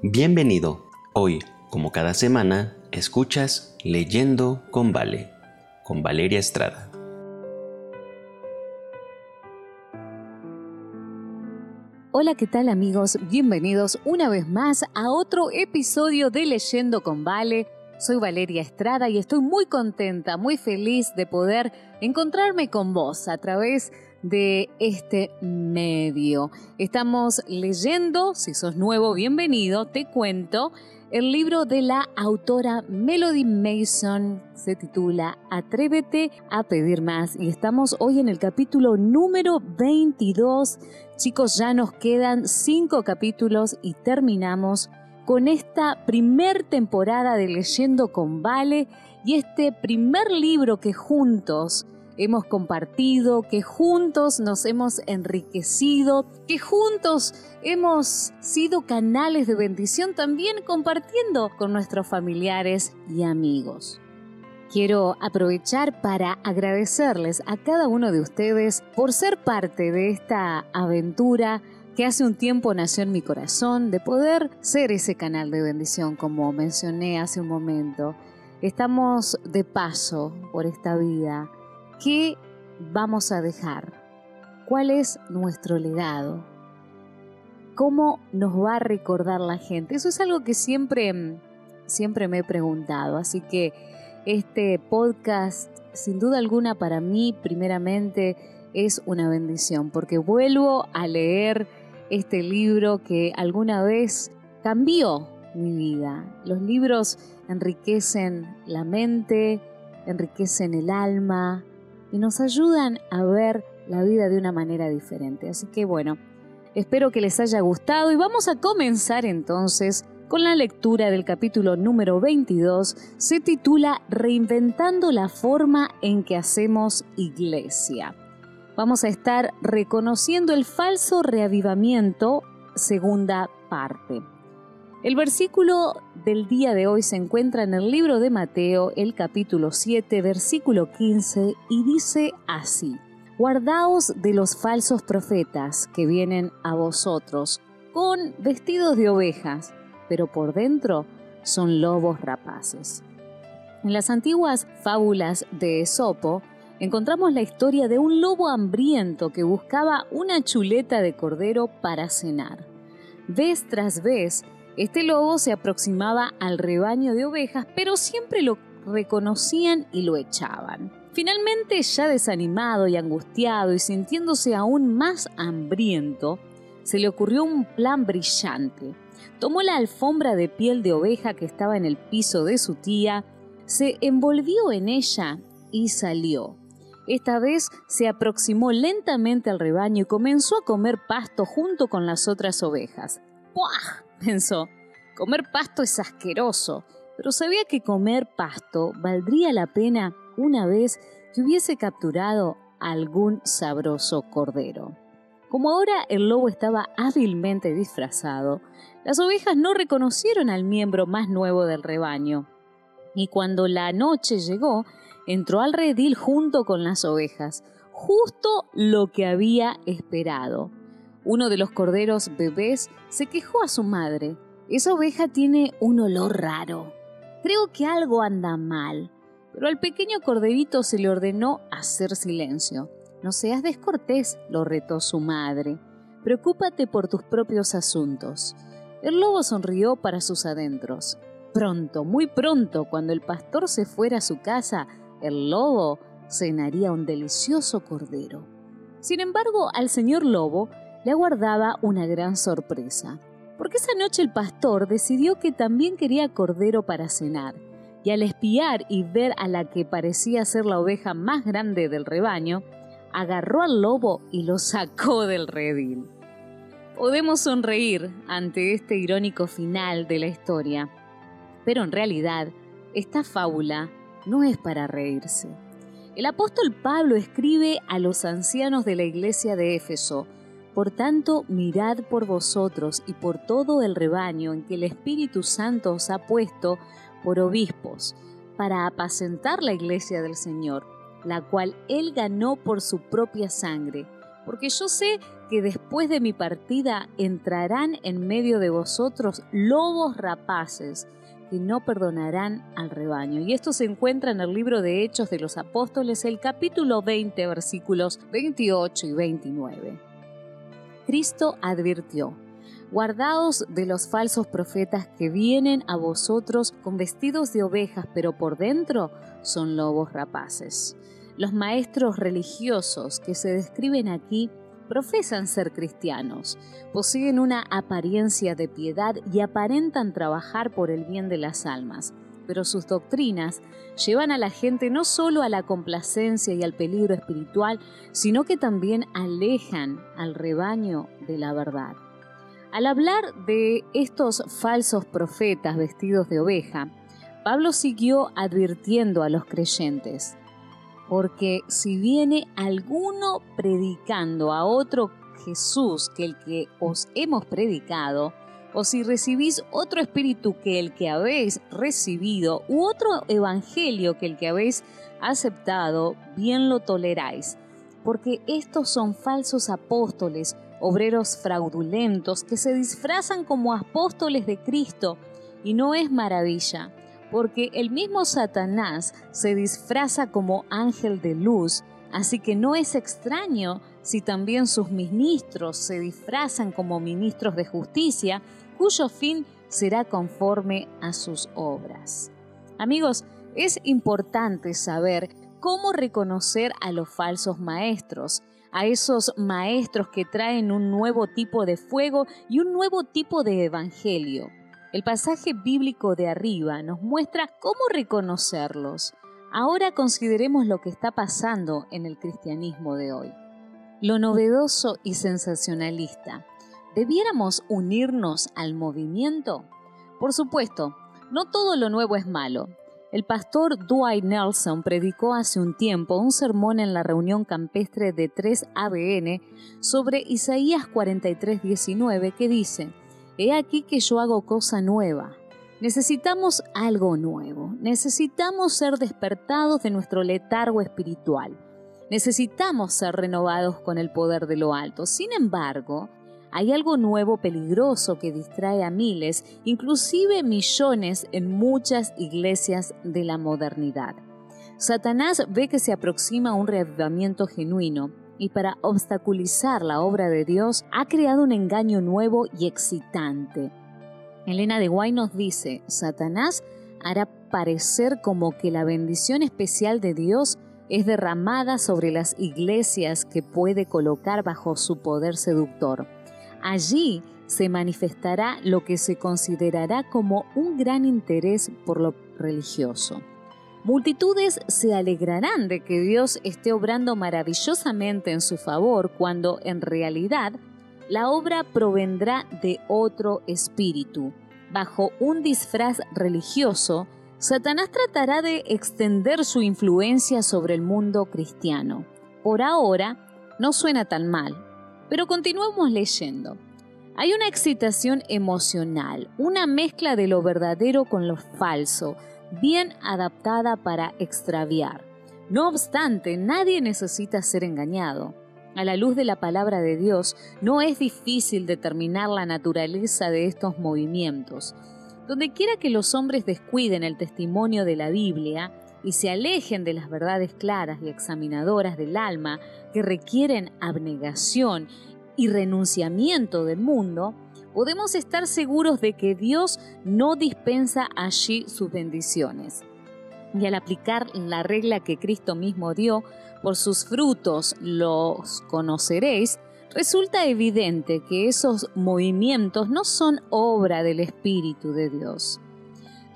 Bienvenido. Hoy, como cada semana, escuchas Leyendo con Vale, con Valeria Estrada. Hola, ¿qué tal amigos? Bienvenidos una vez más a otro episodio de Leyendo con Vale. Soy Valeria Estrada y estoy muy contenta, muy feliz de poder encontrarme con vos a través de de este medio. Estamos leyendo, si sos nuevo, bienvenido, te cuento, el libro de la autora Melody Mason se titula Atrévete a pedir más y estamos hoy en el capítulo número 22. Chicos, ya nos quedan cinco capítulos y terminamos con esta primer temporada de Leyendo con Vale y este primer libro que juntos hemos compartido, que juntos nos hemos enriquecido, que juntos hemos sido canales de bendición también compartiendo con nuestros familiares y amigos. Quiero aprovechar para agradecerles a cada uno de ustedes por ser parte de esta aventura que hace un tiempo nació en mi corazón, de poder ser ese canal de bendición como mencioné hace un momento. Estamos de paso por esta vida ¿Qué vamos a dejar? ¿Cuál es nuestro legado? ¿Cómo nos va a recordar la gente? Eso es algo que siempre, siempre me he preguntado. Así que este podcast, sin duda alguna, para mí, primeramente, es una bendición, porque vuelvo a leer este libro que alguna vez cambió mi vida. Los libros enriquecen la mente, enriquecen el alma, y nos ayudan a ver la vida de una manera diferente. Así que bueno, espero que les haya gustado y vamos a comenzar entonces con la lectura del capítulo número 22. Se titula Reinventando la forma en que hacemos iglesia. Vamos a estar reconociendo el falso reavivamiento, segunda parte. El versículo del día de hoy se encuentra en el libro de Mateo, el capítulo 7, versículo 15, y dice así, Guardaos de los falsos profetas que vienen a vosotros con vestidos de ovejas, pero por dentro son lobos rapaces. En las antiguas fábulas de Esopo encontramos la historia de un lobo hambriento que buscaba una chuleta de cordero para cenar. Vez tras vez, este lobo se aproximaba al rebaño de ovejas, pero siempre lo reconocían y lo echaban. Finalmente, ya desanimado y angustiado y sintiéndose aún más hambriento, se le ocurrió un plan brillante. Tomó la alfombra de piel de oveja que estaba en el piso de su tía, se envolvió en ella y salió. Esta vez se aproximó lentamente al rebaño y comenzó a comer pasto junto con las otras ovejas. ¡Puah! pensó, comer pasto es asqueroso, pero sabía que comer pasto valdría la pena una vez que hubiese capturado algún sabroso cordero. Como ahora el lobo estaba hábilmente disfrazado, las ovejas no reconocieron al miembro más nuevo del rebaño. Y cuando la noche llegó, entró al redil junto con las ovejas, justo lo que había esperado. Uno de los corderos bebés se quejó a su madre. Esa oveja tiene un olor raro. Creo que algo anda mal. Pero al pequeño corderito se le ordenó hacer silencio. No seas descortés, lo retó su madre. Preocúpate por tus propios asuntos. El lobo sonrió para sus adentros. Pronto, muy pronto, cuando el pastor se fuera a su casa, el lobo cenaría un delicioso cordero. Sin embargo, al señor lobo le aguardaba una gran sorpresa, porque esa noche el pastor decidió que también quería cordero para cenar, y al espiar y ver a la que parecía ser la oveja más grande del rebaño, agarró al lobo y lo sacó del redil. Podemos sonreír ante este irónico final de la historia, pero en realidad esta fábula no es para reírse. El apóstol Pablo escribe a los ancianos de la iglesia de Éfeso, por tanto, mirad por vosotros y por todo el rebaño en que el Espíritu Santo os ha puesto por obispos, para apacentar la iglesia del Señor, la cual Él ganó por su propia sangre. porque yo sé que después de mi partida entrarán en medio de vosotros lobos rapaces que no perdonarán al rebaño. Y esto se encuentra en el libro de Hechos de los Apóstoles, el capítulo 20, versículos 28 y 29. Cristo advirtió, Guardaos de los falsos profetas que vienen a vosotros con vestidos de ovejas, pero por dentro son lobos rapaces. Los maestros religiosos que se describen aquí profesan ser cristianos, poseen una apariencia de piedad y aparentan trabajar por el bien de las almas, pero sus doctrinas llevan a la gente no solo a la complacencia y al peligro espiritual, sino que también alejan al rebaño de la verdad. Al hablar de estos falsos profetas vestidos de oveja, Pablo siguió advirtiendo a los creyentes, porque si viene alguno predicando a otro Jesús que el que os hemos predicado, o si recibís otro espíritu que el que habéis recibido, u otro evangelio que el que habéis aceptado, bien lo toleráis, porque estos son falsos apóstoles, obreros fraudulentos que se disfrazan como apóstoles de Cristo, y no es maravilla, porque el mismo Satanás se disfraza como ángel de luz, así que no es extraño si también sus ministros se disfrazan como ministros de justicia, cuyo fin será conforme a sus obras. Amigos, es importante saber cómo reconocer a los falsos maestros, a esos maestros que traen un nuevo tipo de fuego y un nuevo tipo de evangelio. El pasaje bíblico de arriba nos muestra cómo reconocerlos. Ahora consideremos lo que está pasando en el cristianismo de hoy. Lo novedoso y sensacionalista. ¿Debiéramos unirnos al movimiento? Por supuesto, no todo lo nuevo es malo. El pastor Dwight Nelson predicó hace un tiempo un sermón en la reunión campestre de 3 ABN sobre Isaías 43:19 que dice, He aquí que yo hago cosa nueva. Necesitamos algo nuevo, necesitamos ser despertados de nuestro letargo espiritual, necesitamos ser renovados con el poder de lo alto. Sin embargo, hay algo nuevo peligroso que distrae a miles, inclusive millones en muchas iglesias de la modernidad. Satanás ve que se aproxima un reavivamiento genuino y para obstaculizar la obra de Dios ha creado un engaño nuevo y excitante. Elena de Guay nos dice, Satanás hará parecer como que la bendición especial de Dios es derramada sobre las iglesias que puede colocar bajo su poder seductor. Allí se manifestará lo que se considerará como un gran interés por lo religioso. Multitudes se alegrarán de que Dios esté obrando maravillosamente en su favor cuando en realidad la obra provendrá de otro espíritu. Bajo un disfraz religioso, Satanás tratará de extender su influencia sobre el mundo cristiano. Por ahora, no suena tan mal, pero continuemos leyendo. Hay una excitación emocional, una mezcla de lo verdadero con lo falso, bien adaptada para extraviar. No obstante, nadie necesita ser engañado. A la luz de la palabra de Dios, no es difícil determinar la naturaleza de estos movimientos. Donde quiera que los hombres descuiden el testimonio de la Biblia y se alejen de las verdades claras y examinadoras del alma que requieren abnegación y renunciamiento del mundo, podemos estar seguros de que Dios no dispensa allí sus bendiciones. Y al aplicar la regla que Cristo mismo dio, por sus frutos los conoceréis, resulta evidente que esos movimientos no son obra del Espíritu de Dios.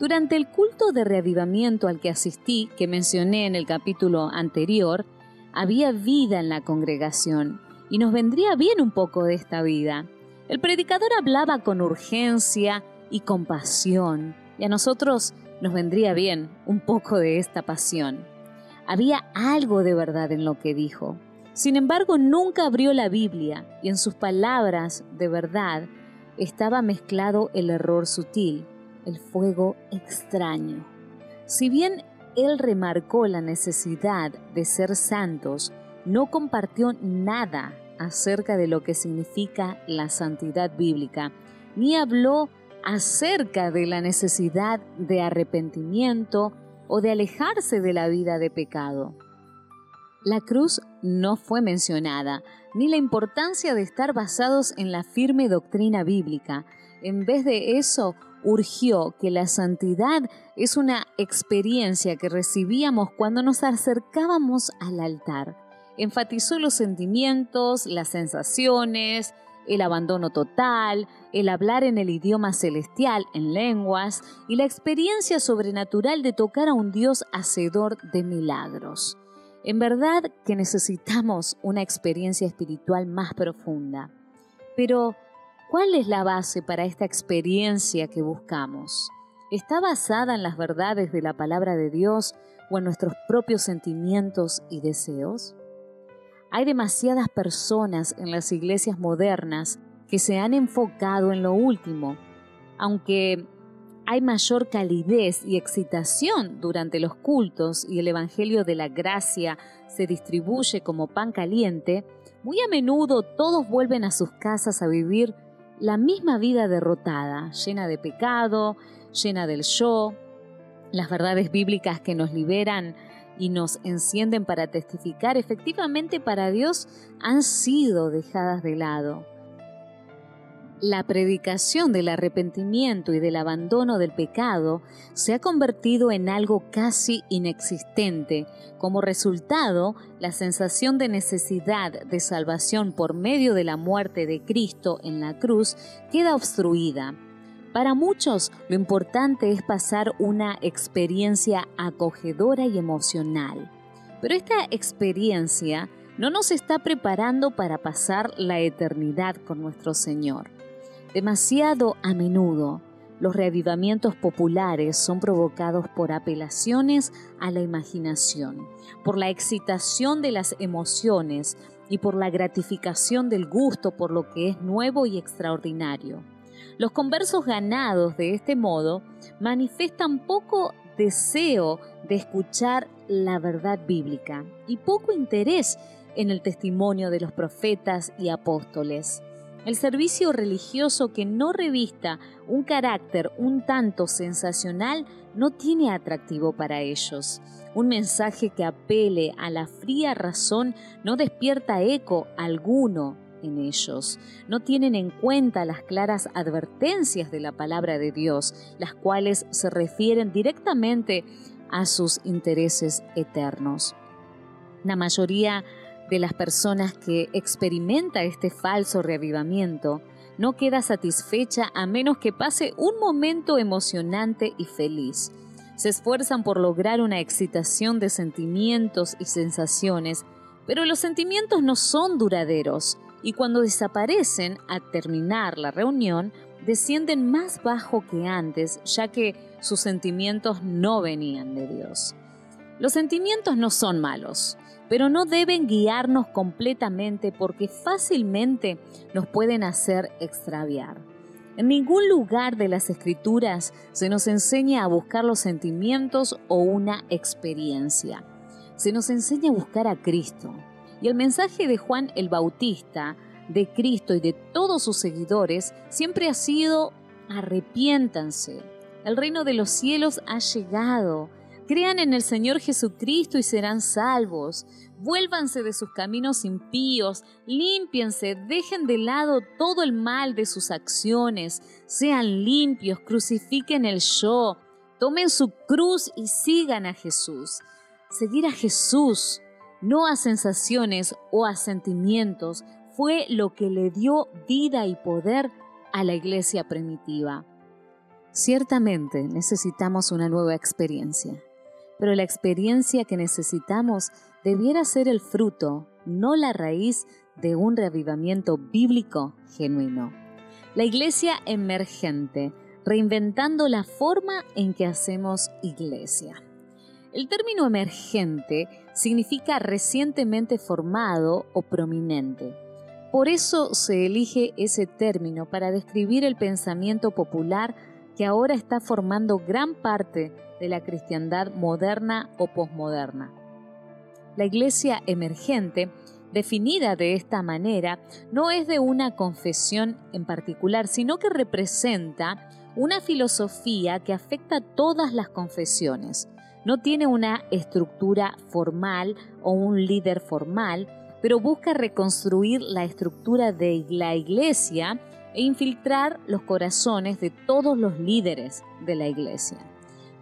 Durante el culto de reavivamiento al que asistí, que mencioné en el capítulo anterior, había vida en la congregación y nos vendría bien un poco de esta vida. El predicador hablaba con urgencia y compasión, y a nosotros nos vendría bien un poco de esta pasión. Había algo de verdad en lo que dijo. Sin embargo, nunca abrió la Biblia y en sus palabras de verdad estaba mezclado el error sutil, el fuego extraño. Si bien él remarcó la necesidad de ser santos, no compartió nada acerca de lo que significa la santidad bíblica, ni habló acerca de la necesidad de arrepentimiento o de alejarse de la vida de pecado. La cruz no fue mencionada, ni la importancia de estar basados en la firme doctrina bíblica. En vez de eso, urgió que la santidad es una experiencia que recibíamos cuando nos acercábamos al altar. Enfatizó los sentimientos, las sensaciones, el abandono total, el hablar en el idioma celestial, en lenguas, y la experiencia sobrenatural de tocar a un Dios hacedor de milagros. En verdad que necesitamos una experiencia espiritual más profunda. Pero, ¿cuál es la base para esta experiencia que buscamos? ¿Está basada en las verdades de la palabra de Dios o en nuestros propios sentimientos y deseos? Hay demasiadas personas en las iglesias modernas que se han enfocado en lo último, aunque hay mayor calidez y excitación durante los cultos y el Evangelio de la Gracia se distribuye como pan caliente, muy a menudo todos vuelven a sus casas a vivir la misma vida derrotada, llena de pecado, llena del yo. Las verdades bíblicas que nos liberan y nos encienden para testificar efectivamente para Dios han sido dejadas de lado. La predicación del arrepentimiento y del abandono del pecado se ha convertido en algo casi inexistente. Como resultado, la sensación de necesidad de salvación por medio de la muerte de Cristo en la cruz queda obstruida. Para muchos lo importante es pasar una experiencia acogedora y emocional. Pero esta experiencia no nos está preparando para pasar la eternidad con nuestro Señor. Demasiado a menudo, los reavivamientos populares son provocados por apelaciones a la imaginación, por la excitación de las emociones y por la gratificación del gusto por lo que es nuevo y extraordinario. Los conversos ganados de este modo manifiestan poco deseo de escuchar la verdad bíblica y poco interés en el testimonio de los profetas y apóstoles. El servicio religioso que no revista un carácter un tanto sensacional no tiene atractivo para ellos. Un mensaje que apele a la fría razón no despierta eco alguno en ellos. No tienen en cuenta las claras advertencias de la palabra de Dios, las cuales se refieren directamente a sus intereses eternos. La mayoría de las personas que experimenta este falso reavivamiento no queda satisfecha a menos que pase un momento emocionante y feliz. Se esfuerzan por lograr una excitación de sentimientos y sensaciones, pero los sentimientos no son duraderos y cuando desaparecen a terminar la reunión, descienden más bajo que antes, ya que sus sentimientos no venían de Dios. Los sentimientos no son malos, pero no deben guiarnos completamente porque fácilmente nos pueden hacer extraviar. En ningún lugar de las escrituras se nos enseña a buscar los sentimientos o una experiencia. Se nos enseña a buscar a Cristo, y el mensaje de Juan el Bautista, de Cristo y de todos sus seguidores siempre ha sido arrepiéntanse. El reino de los cielos ha llegado. Crean en el Señor Jesucristo y serán salvos. Vuélvanse de sus caminos impíos, límpiense, dejen de lado todo el mal de sus acciones, sean limpios, crucifiquen el yo, tomen su cruz y sigan a Jesús. Seguir a Jesús no a sensaciones o a sentimientos, fue lo que le dio vida y poder a la iglesia primitiva. Ciertamente necesitamos una nueva experiencia, pero la experiencia que necesitamos debiera ser el fruto, no la raíz de un reavivamiento bíblico genuino. La iglesia emergente, reinventando la forma en que hacemos iglesia. El término emergente significa recientemente formado o prominente. Por eso se elige ese término para describir el pensamiento popular que ahora está formando gran parte de la cristiandad moderna o posmoderna. La iglesia emergente definida de esta manera, no es de una confesión en particular, sino que representa una filosofía que afecta a todas las confesiones. No tiene una estructura formal o un líder formal, pero busca reconstruir la estructura de la iglesia e infiltrar los corazones de todos los líderes de la iglesia.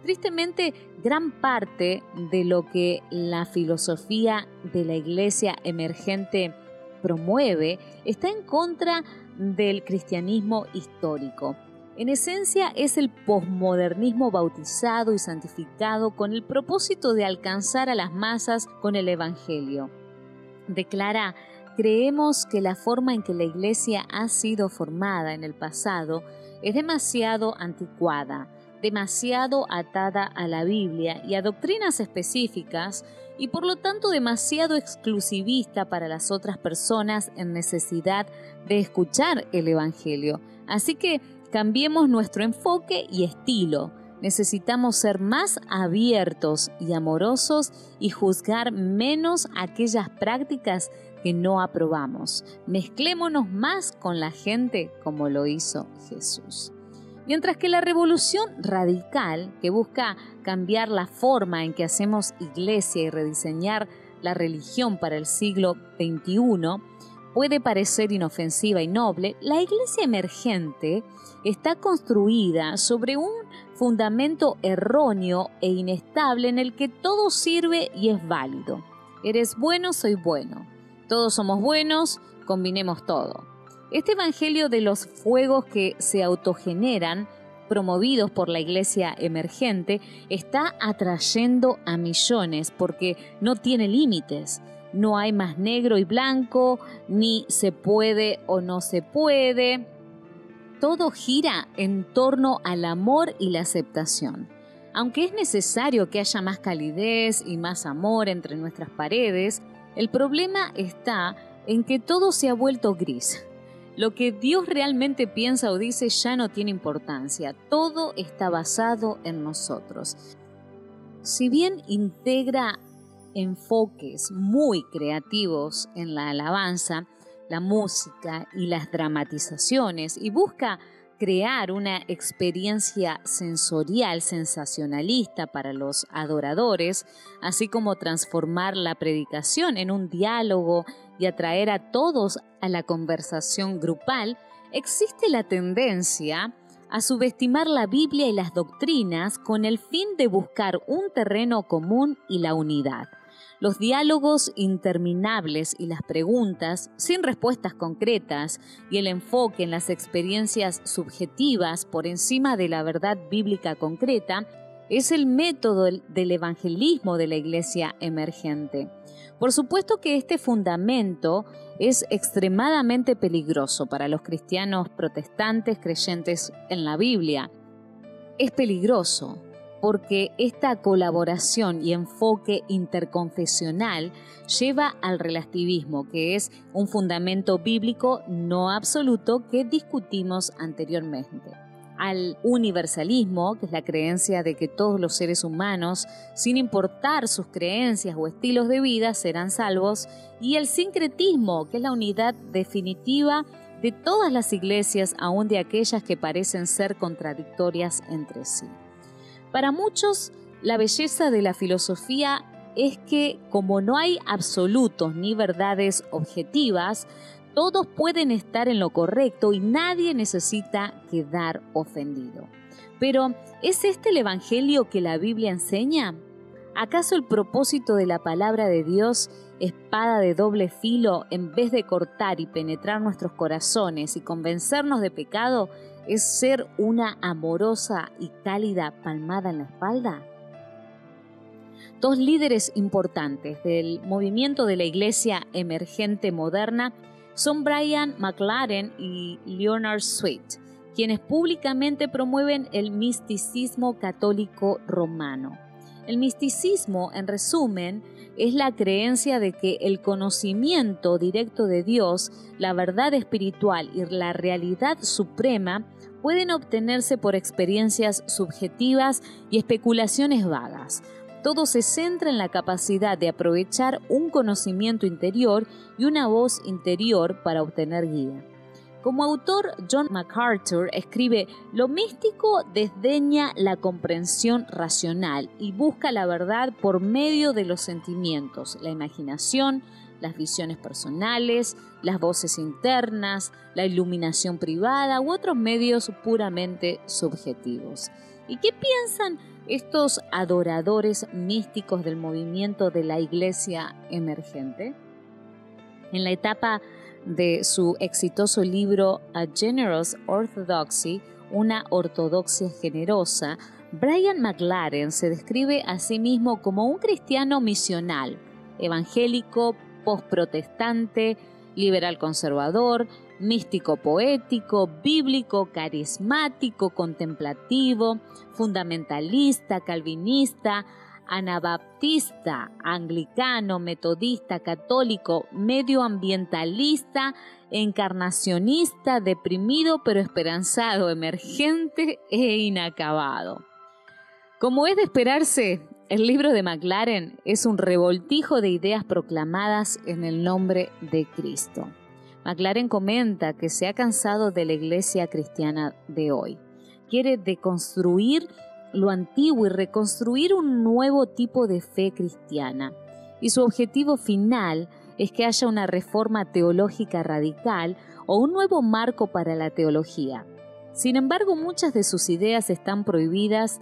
Tristemente, gran parte de lo que la filosofía de la iglesia emergente promueve está en contra del cristianismo histórico. En esencia es el posmodernismo bautizado y santificado con el propósito de alcanzar a las masas con el Evangelio. Declara, creemos que la forma en que la Iglesia ha sido formada en el pasado es demasiado anticuada, demasiado atada a la Biblia y a doctrinas específicas y por lo tanto demasiado exclusivista para las otras personas en necesidad de escuchar el Evangelio. Así que cambiemos nuestro enfoque y estilo. Necesitamos ser más abiertos y amorosos y juzgar menos aquellas prácticas que no aprobamos. Mezclémonos más con la gente como lo hizo Jesús. Mientras que la revolución radical, que busca cambiar la forma en que hacemos iglesia y rediseñar la religión para el siglo XXI, puede parecer inofensiva y noble, la iglesia emergente está construida sobre un fundamento erróneo e inestable en el que todo sirve y es válido. Eres bueno, soy bueno. Todos somos buenos, combinemos todo. Este Evangelio de los fuegos que se autogeneran, promovidos por la iglesia emergente, está atrayendo a millones porque no tiene límites. No hay más negro y blanco, ni se puede o no se puede. Todo gira en torno al amor y la aceptación. Aunque es necesario que haya más calidez y más amor entre nuestras paredes, el problema está en que todo se ha vuelto gris. Lo que Dios realmente piensa o dice ya no tiene importancia. Todo está basado en nosotros. Si bien integra enfoques muy creativos en la alabanza, la música y las dramatizaciones y busca crear una experiencia sensorial sensacionalista para los adoradores, así como transformar la predicación en un diálogo y atraer a todos a la conversación grupal, existe la tendencia a subestimar la Biblia y las doctrinas con el fin de buscar un terreno común y la unidad. Los diálogos interminables y las preguntas sin respuestas concretas y el enfoque en las experiencias subjetivas por encima de la verdad bíblica concreta es el método del evangelismo de la iglesia emergente. Por supuesto que este fundamento es extremadamente peligroso para los cristianos protestantes creyentes en la Biblia. Es peligroso porque esta colaboración y enfoque interconfesional lleva al relativismo, que es un fundamento bíblico no absoluto que discutimos anteriormente al universalismo, que es la creencia de que todos los seres humanos, sin importar sus creencias o estilos de vida, serán salvos, y el sincretismo, que es la unidad definitiva de todas las iglesias, aun de aquellas que parecen ser contradictorias entre sí. Para muchos, la belleza de la filosofía es que como no hay absolutos ni verdades objetivas, todos pueden estar en lo correcto y nadie necesita quedar ofendido. Pero, ¿es este el Evangelio que la Biblia enseña? ¿Acaso el propósito de la palabra de Dios, espada de doble filo, en vez de cortar y penetrar nuestros corazones y convencernos de pecado, es ser una amorosa y cálida palmada en la espalda? Dos líderes importantes del movimiento de la iglesia emergente moderna son Brian McLaren y Leonard Sweet, quienes públicamente promueven el misticismo católico romano. El misticismo, en resumen, es la creencia de que el conocimiento directo de Dios, la verdad espiritual y la realidad suprema pueden obtenerse por experiencias subjetivas y especulaciones vagas. Todo se centra en la capacidad de aprovechar un conocimiento interior y una voz interior para obtener guía. Como autor, John MacArthur escribe, lo místico desdeña la comprensión racional y busca la verdad por medio de los sentimientos, la imaginación, las visiones personales, las voces internas, la iluminación privada u otros medios puramente subjetivos. ¿Y qué piensan estos adoradores místicos del movimiento de la iglesia emergente? En la etapa de su exitoso libro A Generous Orthodoxy, una ortodoxia generosa, Brian McLaren se describe a sí mismo como un cristiano misional, evangélico, postprotestante, liberal conservador, místico poético, bíblico, carismático, contemplativo, fundamentalista, calvinista, anabaptista, anglicano, metodista, católico, medioambientalista, encarnacionista, deprimido pero esperanzado, emergente e inacabado. Como es de esperarse, el libro de McLaren es un revoltijo de ideas proclamadas en el nombre de Cristo. McLaren comenta que se ha cansado de la iglesia cristiana de hoy. Quiere deconstruir lo antiguo y reconstruir un nuevo tipo de fe cristiana. Y su objetivo final es que haya una reforma teológica radical o un nuevo marco para la teología. Sin embargo, muchas de sus ideas están prohibidas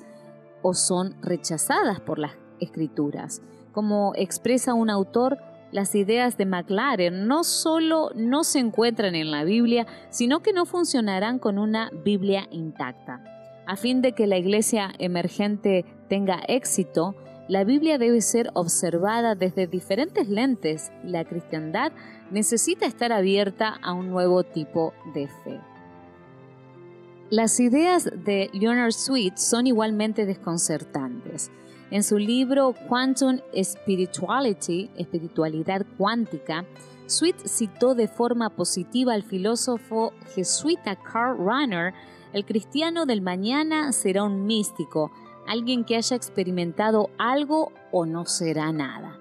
o son rechazadas por las escrituras. Como expresa un autor, las ideas de McLaren no solo no se encuentran en la Biblia, sino que no funcionarán con una Biblia intacta. A fin de que la iglesia emergente tenga éxito, la Biblia debe ser observada desde diferentes lentes y la cristiandad necesita estar abierta a un nuevo tipo de fe. Las ideas de Leonard Sweet son igualmente desconcertantes. En su libro Quantum Spirituality, Espiritualidad Cuántica, Sweet citó de forma positiva al filósofo jesuita Karl Rahner el cristiano del mañana será un místico, alguien que haya experimentado algo o no será nada.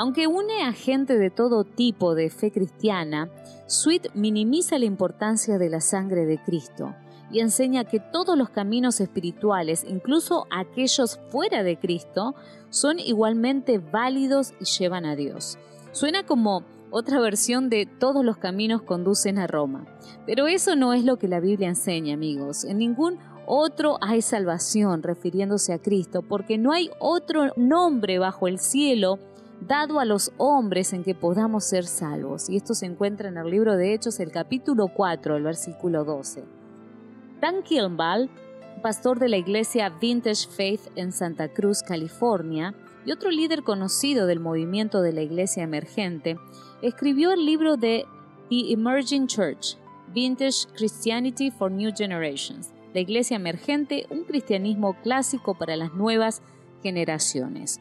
Aunque une a gente de todo tipo de fe cristiana, Sweet minimiza la importancia de la sangre de Cristo y enseña que todos los caminos espirituales, incluso aquellos fuera de Cristo, son igualmente válidos y llevan a Dios. Suena como otra versión de todos los caminos conducen a Roma. Pero eso no es lo que la Biblia enseña, amigos. En ningún otro hay salvación refiriéndose a Cristo, porque no hay otro nombre bajo el cielo dado a los hombres en que podamos ser salvos. Y esto se encuentra en el libro de Hechos, el capítulo 4, el versículo 12. Dan Kilmball, pastor de la iglesia Vintage Faith en Santa Cruz, California, y otro líder conocido del movimiento de la iglesia emergente, escribió el libro de The Emerging Church, Vintage Christianity for New Generations, la iglesia emergente, un cristianismo clásico para las nuevas generaciones.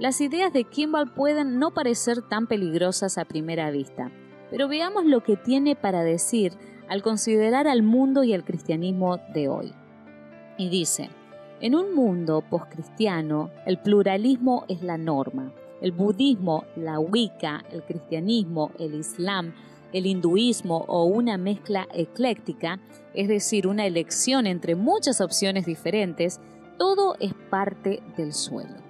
Las ideas de Kimball pueden no parecer tan peligrosas a primera vista, pero veamos lo que tiene para decir al considerar al mundo y al cristianismo de hoy. Y dice, en un mundo postcristiano, el pluralismo es la norma. El budismo, la Wicca, el cristianismo, el islam, el hinduismo o una mezcla ecléctica, es decir, una elección entre muchas opciones diferentes, todo es parte del suelo.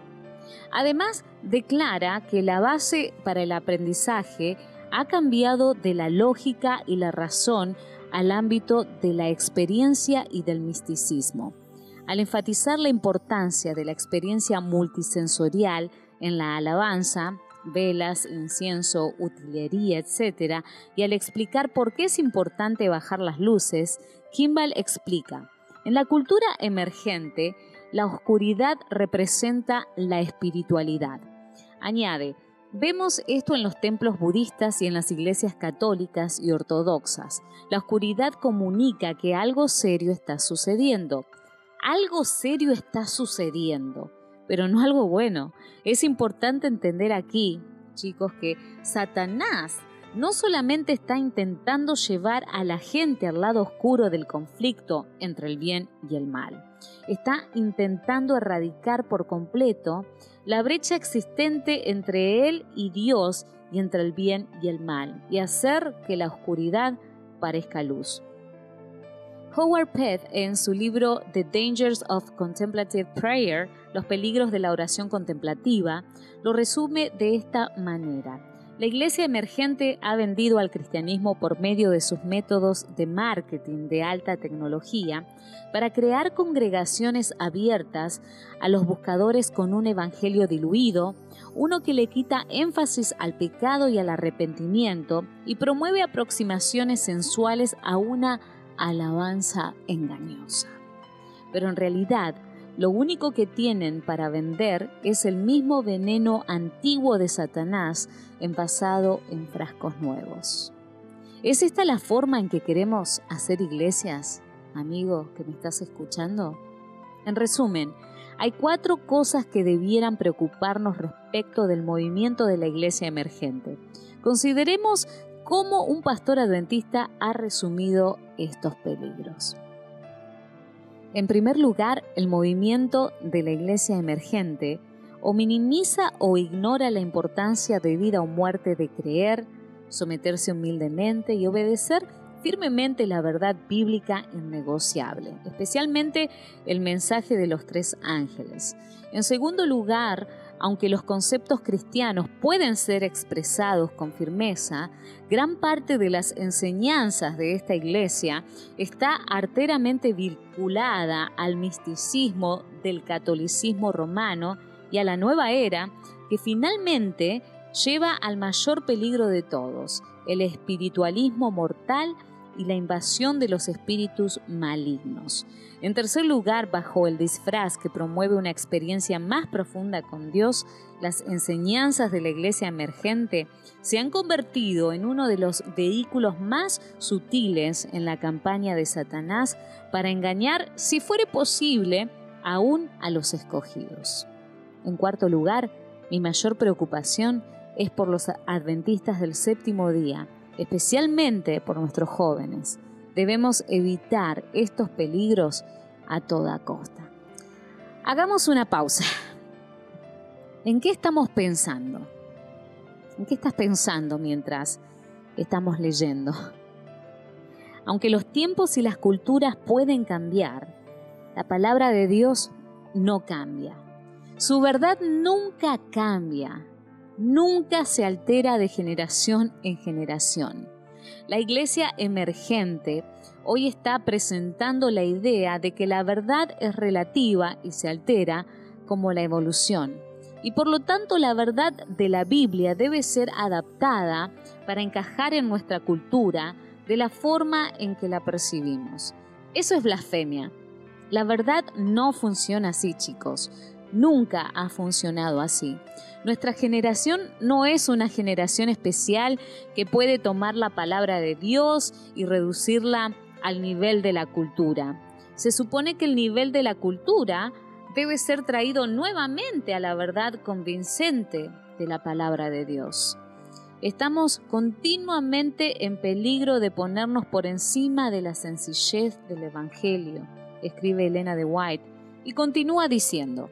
Además, declara que la base para el aprendizaje ha cambiado de la lógica y la razón al ámbito de la experiencia y del misticismo al enfatizar la importancia de la experiencia multisensorial en la alabanza, velas, incienso, utilería, etc., y al explicar por qué es importante bajar las luces, Kimball explica, en la cultura emergente, la oscuridad representa la espiritualidad. Añade, Vemos esto en los templos budistas y en las iglesias católicas y ortodoxas. La oscuridad comunica que algo serio está sucediendo algo serio está sucediendo, pero no algo bueno. Es importante entender aquí, chicos, que Satanás no solamente está intentando llevar a la gente al lado oscuro del conflicto entre el bien y el mal, está intentando erradicar por completo la brecha existente entre él y Dios y entre el bien y el mal, y hacer que la oscuridad parezca luz. Howard Pett, en su libro The Dangers of Contemplative Prayer, Los peligros de la oración contemplativa, lo resume de esta manera. La iglesia emergente ha vendido al cristianismo por medio de sus métodos de marketing de alta tecnología para crear congregaciones abiertas a los buscadores con un evangelio diluido, uno que le quita énfasis al pecado y al arrepentimiento y promueve aproximaciones sensuales a una alabanza engañosa. Pero en realidad, lo único que tienen para vender es el mismo veneno antiguo de Satanás envasado en frascos nuevos. ¿Es esta la forma en que queremos hacer iglesias, amigo que me estás escuchando? En resumen, hay cuatro cosas que debieran preocuparnos respecto del movimiento de la iglesia emergente. Consideremos cómo un pastor adventista ha resumido estos peligros. En primer lugar, el movimiento de la iglesia emergente o minimiza o ignora la importancia de vida o muerte de creer, someterse humildemente y obedecer firmemente la verdad bíblica innegociable, especialmente el mensaje de los tres ángeles. En segundo lugar, aunque los conceptos cristianos pueden ser expresados con firmeza, gran parte de las enseñanzas de esta iglesia está arteramente vinculada al misticismo del catolicismo romano y a la nueva era que finalmente lleva al mayor peligro de todos, el espiritualismo mortal y la invasión de los espíritus malignos. En tercer lugar, bajo el disfraz que promueve una experiencia más profunda con Dios, las enseñanzas de la iglesia emergente se han convertido en uno de los vehículos más sutiles en la campaña de Satanás para engañar, si fuere posible, aún a los escogidos. En cuarto lugar, mi mayor preocupación es por los adventistas del séptimo día, especialmente por nuestros jóvenes Debemos evitar estos peligros a toda costa. Hagamos una pausa. ¿En qué estamos pensando? ¿En qué estás pensando mientras estamos leyendo? Aunque los tiempos y las culturas pueden cambiar, la palabra de Dios no cambia. Su verdad nunca cambia, nunca se altera de generación en generación. La iglesia emergente hoy está presentando la idea de que la verdad es relativa y se altera como la evolución. Y por lo tanto la verdad de la Biblia debe ser adaptada para encajar en nuestra cultura de la forma en que la percibimos. Eso es blasfemia. La verdad no funciona así, chicos nunca ha funcionado así. Nuestra generación no es una generación especial que puede tomar la palabra de Dios y reducirla al nivel de la cultura. Se supone que el nivel de la cultura debe ser traído nuevamente a la verdad convincente de la palabra de Dios. Estamos continuamente en peligro de ponernos por encima de la sencillez del Evangelio, escribe Elena de White, y continúa diciendo,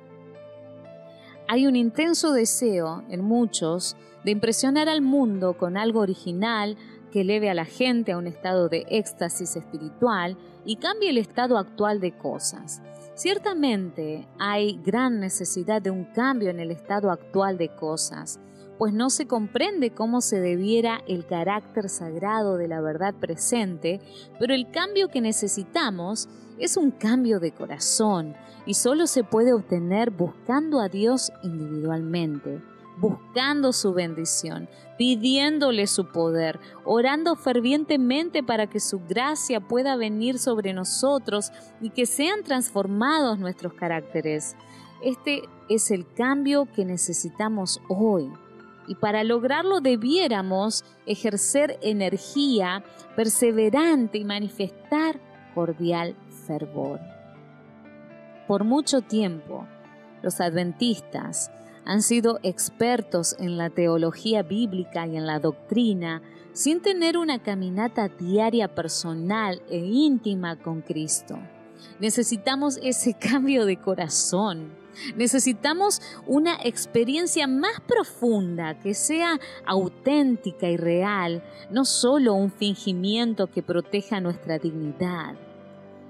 hay un intenso deseo en muchos de impresionar al mundo con algo original que eleve a la gente a un estado de éxtasis espiritual y cambie el estado actual de cosas. Ciertamente hay gran necesidad de un cambio en el estado actual de cosas, pues no se comprende cómo se debiera el carácter sagrado de la verdad presente, pero el cambio que necesitamos es un cambio de corazón y solo se puede obtener buscando a Dios individualmente, buscando su bendición, pidiéndole su poder, orando fervientemente para que su gracia pueda venir sobre nosotros y que sean transformados nuestros caracteres. Este es el cambio que necesitamos hoy. Y para lograrlo debiéramos ejercer energía perseverante y manifestar cordial fervor. Por mucho tiempo, los adventistas han sido expertos en la teología bíblica y en la doctrina, sin tener una caminata diaria personal e íntima con Cristo. Necesitamos ese cambio de corazón. Necesitamos una experiencia más profunda, que sea auténtica y real, no solo un fingimiento que proteja nuestra dignidad.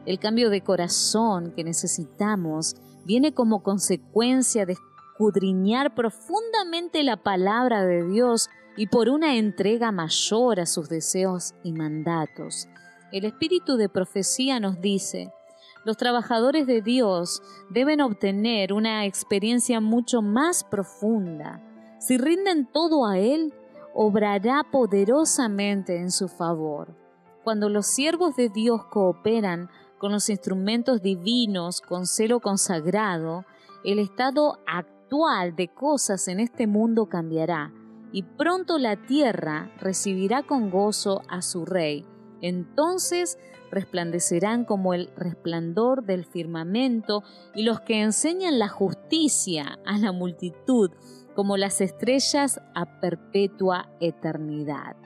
El cambio de corazón que necesitamos viene como consecuencia de escudriñar profundamente la palabra de Dios y por una entrega mayor a sus deseos y mandatos. El espíritu de profecía nos dice, los trabajadores de Dios deben obtener una experiencia mucho más profunda. Si rinden todo a Él, obrará poderosamente en su favor. Cuando los siervos de Dios cooperan con los instrumentos divinos con celo consagrado, el estado actual de cosas en este mundo cambiará y pronto la tierra recibirá con gozo a su rey. Entonces resplandecerán como el resplandor del firmamento, y los que enseñan la justicia a la multitud, como las estrellas a perpetua eternidad.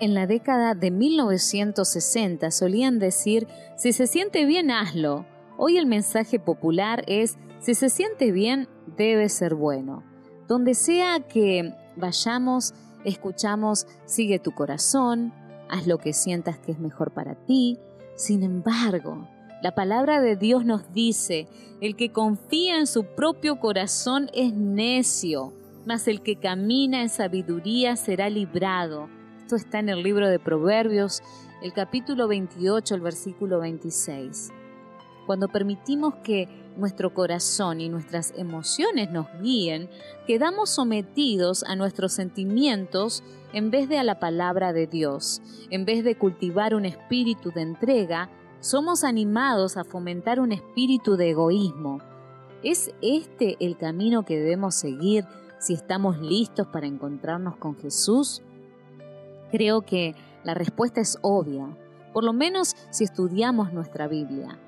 En la década de 1960 solían decir, si se siente bien, hazlo. Hoy el mensaje popular es, si se siente bien, debe ser bueno. Donde sea que vayamos, escuchamos, sigue tu corazón, haz lo que sientas que es mejor para ti. Sin embargo, la palabra de Dios nos dice, el que confía en su propio corazón es necio, mas el que camina en sabiduría será librado. Esto está en el libro de Proverbios, el capítulo 28, el versículo 26. Cuando permitimos que nuestro corazón y nuestras emociones nos guíen, quedamos sometidos a nuestros sentimientos en vez de a la palabra de Dios. En vez de cultivar un espíritu de entrega, somos animados a fomentar un espíritu de egoísmo. ¿Es este el camino que debemos seguir si estamos listos para encontrarnos con Jesús? Creo que la respuesta es obvia, por lo menos si estudiamos nuestra Biblia.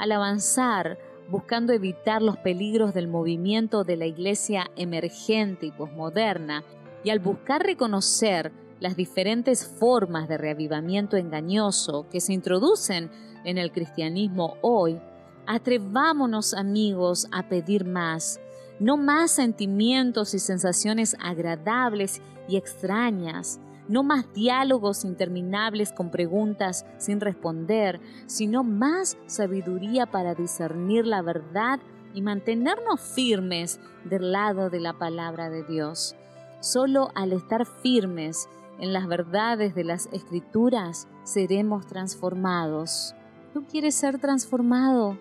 Al avanzar, buscando evitar los peligros del movimiento de la iglesia emergente y posmoderna, y al buscar reconocer las diferentes formas de reavivamiento engañoso que se introducen en el cristianismo hoy, atrevámonos amigos a pedir más, no más sentimientos y sensaciones agradables y extrañas, no más diálogos interminables con preguntas sin responder, sino más sabiduría para discernir la verdad y mantenernos firmes del lado de la palabra de Dios. Solo al estar firmes en las verdades de las escrituras seremos transformados. ¿Tú quieres ser transformado?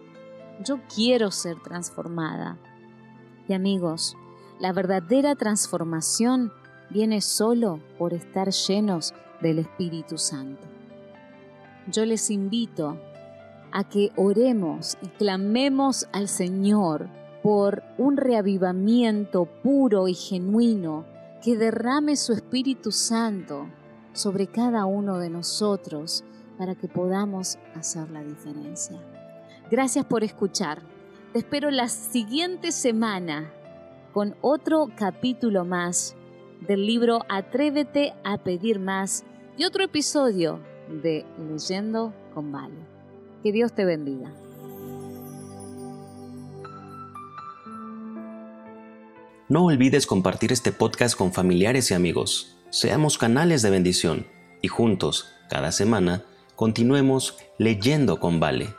Yo quiero ser transformada. Y amigos, la verdadera transformación viene solo por estar llenos del Espíritu Santo. Yo les invito a que oremos y clamemos al Señor por un reavivamiento puro y genuino que derrame su Espíritu Santo sobre cada uno de nosotros para que podamos hacer la diferencia. Gracias por escuchar. Te espero la siguiente semana con otro capítulo más del libro Atrévete a pedir más y otro episodio de Leyendo con Vale. Que Dios te bendiga. No olvides compartir este podcast con familiares y amigos. Seamos canales de bendición y juntos, cada semana, continuemos leyendo con Vale.